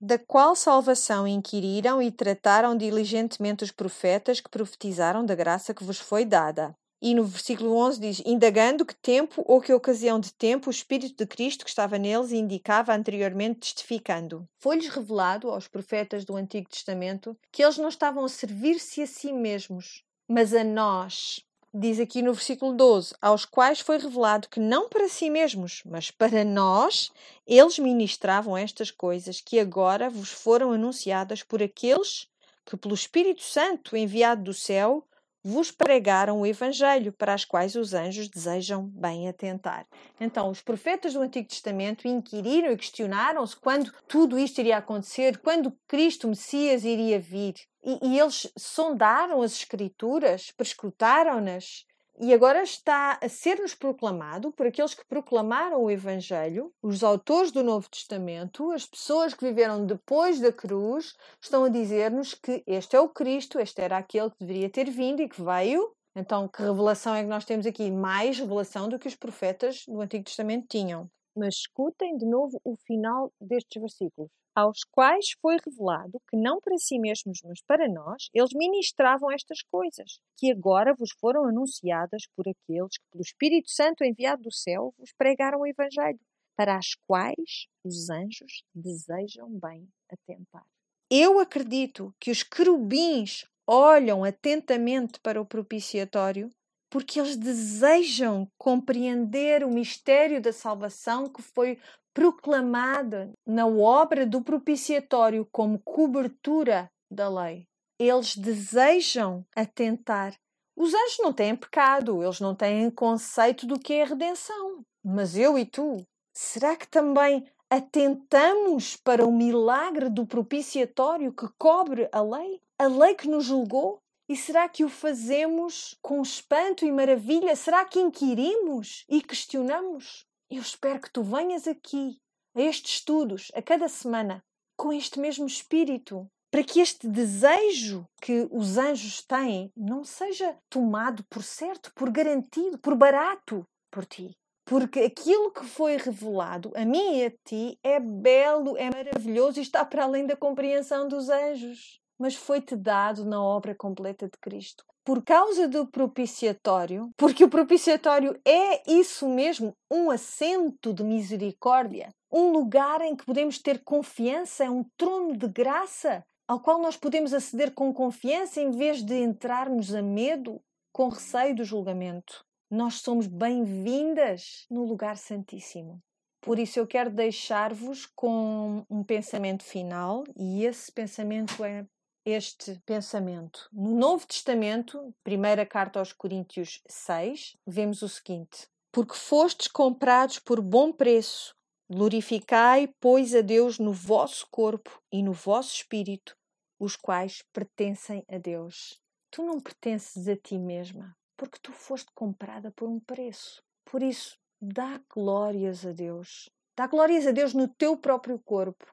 Da qual salvação inquiriram e trataram diligentemente os profetas que profetizaram da graça que vos foi dada e no versículo 11 diz: Indagando que tempo ou que ocasião de tempo o Espírito de Cristo que estava neles indicava anteriormente, testificando. Foi-lhes revelado aos profetas do Antigo Testamento que eles não estavam a servir-se a si mesmos, mas a nós. Diz aqui no versículo 12: Aos quais foi revelado que não para si mesmos, mas para nós, eles ministravam estas coisas que agora vos foram anunciadas por aqueles que, pelo Espírito Santo enviado do céu, vos pregaram o Evangelho, para as quais os anjos desejam bem atentar. Então, os profetas do Antigo Testamento inquiriram e questionaram-se quando tudo isto iria acontecer, quando Cristo, Messias, iria vir. E, e eles sondaram as Escrituras, prescrutaram-nas e agora está a ser-nos proclamado por aqueles que proclamaram o Evangelho, os autores do Novo Testamento, as pessoas que viveram depois da cruz, estão a dizer-nos que este é o Cristo, este era aquele que deveria ter vindo e que veio. Então, que revelação é que nós temos aqui? Mais revelação do que os profetas do Antigo Testamento tinham. Mas escutem de novo o final destes versículos aos quais foi revelado que não para si mesmos, mas para nós, eles ministravam estas coisas, que agora vos foram anunciadas por aqueles que, pelo Espírito Santo enviado do céu, vos pregaram o Evangelho, para as quais os anjos desejam bem atentar. Eu acredito que os querubins olham atentamente para o propiciatório porque eles desejam compreender o mistério da salvação que foi proclamada na obra do propiciatório como cobertura da lei. Eles desejam atentar. Os anjos não têm pecado, eles não têm conceito do que é redenção. Mas eu e tu, será que também atentamos para o milagre do propiciatório que cobre a lei? A lei que nos julgou? E será que o fazemos com espanto e maravilha? Será que inquirimos e questionamos? Eu espero que tu venhas aqui a estes estudos, a cada semana, com este mesmo espírito, para que este desejo que os anjos têm não seja tomado por certo, por garantido, por barato por ti. Porque aquilo que foi revelado a mim e a ti é belo, é maravilhoso e está para além da compreensão dos anjos mas foi-te dado na obra completa de Cristo. Por causa do propiciatório, porque o propiciatório é isso mesmo, um assento de misericórdia, um lugar em que podemos ter confiança, é um trono de graça ao qual nós podemos aceder com confiança em vez de entrarmos a medo, com receio do julgamento. Nós somos bem-vindas no lugar santíssimo. Por isso eu quero deixar-vos com um pensamento final, e esse pensamento é este pensamento. No Novo Testamento, primeira carta aos Coríntios 6, vemos o seguinte: Porque fostes comprados por bom preço, glorificai, pois, a Deus no vosso corpo e no vosso espírito, os quais pertencem a Deus. Tu não pertences a ti mesma, porque tu foste comprada por um preço. Por isso, dá glórias a Deus. Dá glórias a Deus no teu próprio corpo,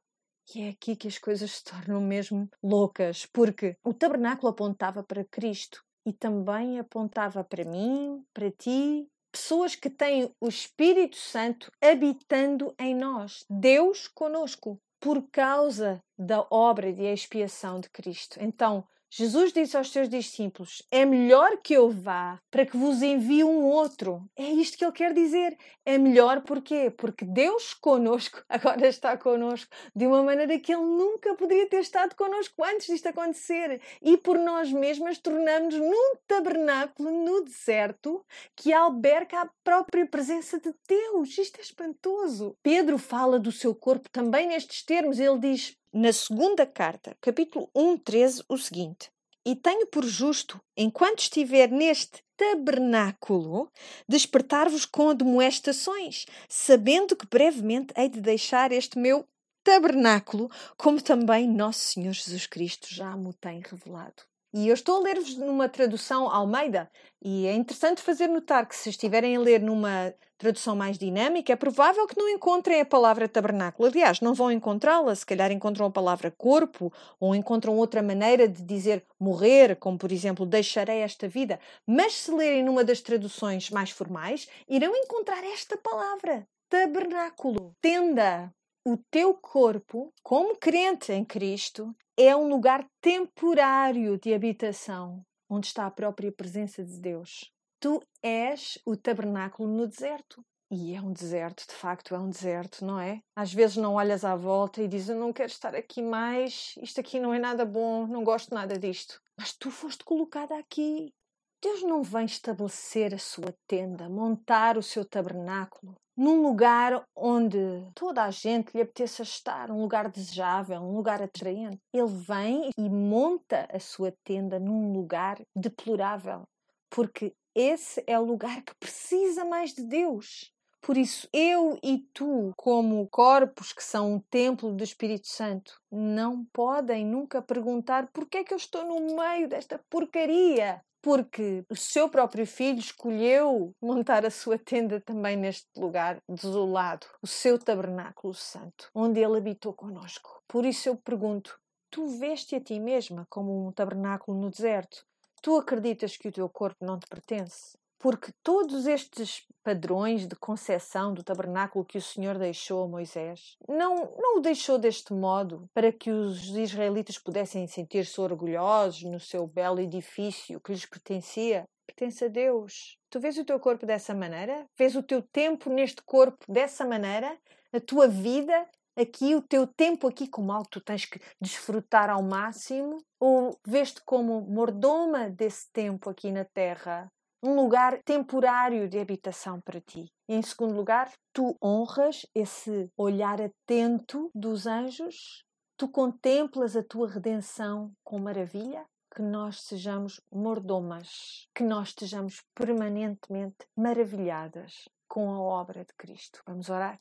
e é aqui que as coisas se tornam mesmo loucas, porque o tabernáculo apontava para Cristo e também apontava para mim, para ti, pessoas que têm o Espírito Santo habitando em nós, Deus conosco, por causa da obra de expiação de Cristo. Então, Jesus disse aos seus discípulos: É melhor que eu vá para que vos envie um outro. É isto que ele quer dizer. É melhor porquê? Porque Deus conosco (laughs) agora está conosco de uma maneira que ele nunca poderia ter estado conosco antes disto acontecer. E por nós mesmas tornamos num tabernáculo no deserto que alberga a própria presença de Deus. Isto é espantoso. Pedro fala do seu corpo também nestes termos. Ele diz: na segunda carta, capítulo 1, 13, o seguinte: E tenho por justo, enquanto estiver neste tabernáculo, despertar-vos com admoestações, sabendo que brevemente hei de deixar este meu tabernáculo, como também nosso Senhor Jesus Cristo já me tem revelado. E eu estou a ler-vos numa tradução Almeida, e é interessante fazer notar que se estiverem a ler numa tradução mais dinâmica, é provável que não encontrem a palavra tabernáculo. Aliás, não vão encontrá-la, se calhar encontram a palavra corpo, ou encontram outra maneira de dizer morrer, como por exemplo, deixarei esta vida. Mas se lerem numa das traduções mais formais, irão encontrar esta palavra, tabernáculo, tenda. O teu corpo, como crente em Cristo, é um lugar temporário de habitação, onde está a própria presença de Deus. Tu és o tabernáculo no deserto. E é um deserto, de facto, é um deserto, não é? Às vezes não olhas à volta e dizes: Eu não quero estar aqui mais, isto aqui não é nada bom, não gosto nada disto. Mas tu foste colocada aqui. Deus não vem estabelecer a sua tenda, montar o seu tabernáculo num lugar onde toda a gente lhe apeteça estar, um lugar desejável, um lugar atraente. Ele vem e monta a sua tenda num lugar deplorável, porque esse é o lugar que precisa mais de Deus. Por isso, eu e tu, como corpos que são um templo do Espírito Santo, não podem nunca perguntar por que é que eu estou no meio desta porcaria porque o seu próprio filho escolheu montar a sua tenda também neste lugar desolado, o seu tabernáculo santo, onde ele habitou conosco. Por isso eu pergunto: tu veste a ti mesma como um tabernáculo no deserto? Tu acreditas que o teu corpo não te pertence? Porque todos estes padrões de concepção do tabernáculo que o Senhor deixou a Moisés, não, não o deixou deste modo para que os israelitas pudessem sentir-se orgulhosos no seu belo edifício que lhes pertencia. Pertence a Deus. Tu vês o teu corpo dessa maneira? Vês o teu tempo neste corpo dessa maneira? A tua vida aqui, o teu tempo aqui como algo tu tens que desfrutar ao máximo? Ou vês-te como mordoma desse tempo aqui na terra? Um lugar temporário de habitação para ti. Em segundo lugar, tu honras esse olhar atento dos anjos? Tu contemplas a tua redenção com maravilha? que nós sejamos mordomas, que nós estejamos permanentemente maravilhadas com a obra de Cristo. Vamos orar?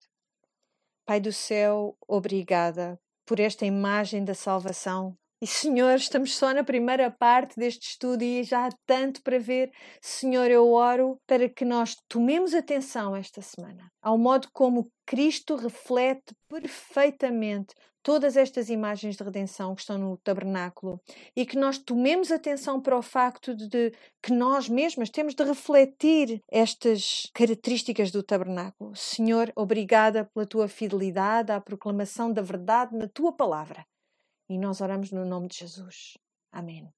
Pai do céu, obrigada por esta imagem da salvação e Senhor, estamos só na primeira parte deste estudo e já há tanto para ver. Senhor, eu oro para que nós tomemos atenção esta semana ao modo como Cristo reflete perfeitamente todas estas imagens de redenção que estão no tabernáculo e que nós tomemos atenção para o facto de, que nós mesmas temos de refletir estas características do tabernáculo. Senhor, obrigada pela tua fidelidade à proclamação da verdade na tua palavra. E nós oramos no nome de Jesus. Amém.